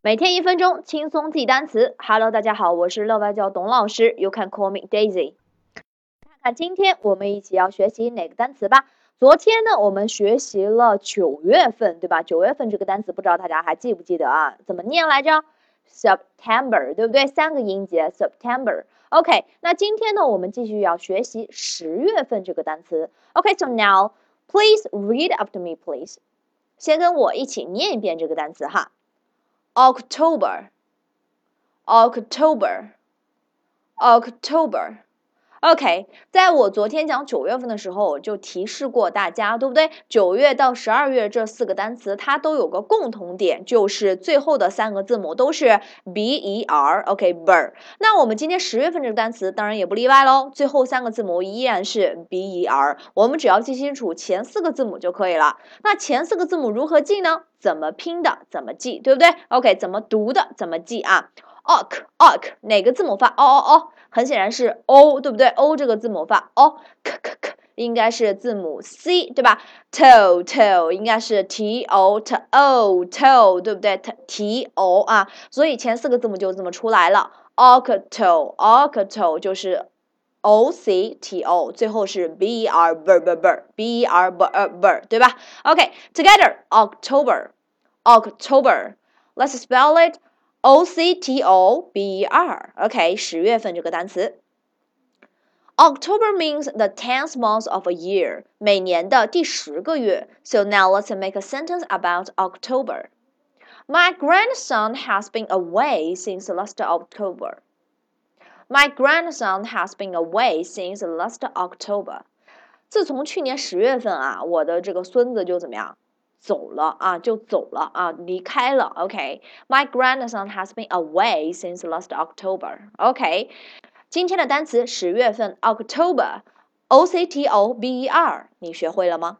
每天一分钟，轻松记单词。Hello，大家好，我是乐外教董老师，You can call me Daisy。看看今天我们一起要学习哪个单词吧。昨天呢，我们学习了九月份，对吧？九月份这个单词，不知道大家还记不记得啊？怎么念来着？September，对不对？三个音节，September。OK，那今天呢，我们继续要学习十月份这个单词。OK，so now please read after me, please。先跟我一起念一遍这个单词哈。October, October, October. OK，在我昨天讲九月份的时候，我就提示过大家，对不对？九月到十二月这四个单词，它都有个共同点，就是最后的三个字母都是 b e r。OK，ber。那我们今天十月份这个单词，当然也不例外喽，最后三个字母依然是 b e r。我们只要记清楚前四个字母就可以了。那前四个字母如何记呢？怎么拼的？怎么记？对不对？OK，怎么读的？怎么记啊 ？ok ok 哪个字母发 o o o？很显然是 o，对不对？o 这个字母发 o k k k，应该是字母 c，对吧？toe toe 应该是 t o t o toe，对不对？t t o 啊，所以前四个字母就这么出来了。octo octo 就是 o c t o，最后是 b r b r b r b r b r b，对吧？OK，together October October，let's spell it。 O C T O B E R. OK，十月份这个单词。October means the tenth month of a year，每年的第十个月。So now let's make a sentence about October. My grandson has been away since last October. My grandson has been away since last October. 自从去年十月份啊，我的这个孙子就怎么样？ 走了啊，就走了啊，离开了。OK，My grandson has been away since last October。OK，今天的单词十月份，October，O C T O B E R，你学会了吗？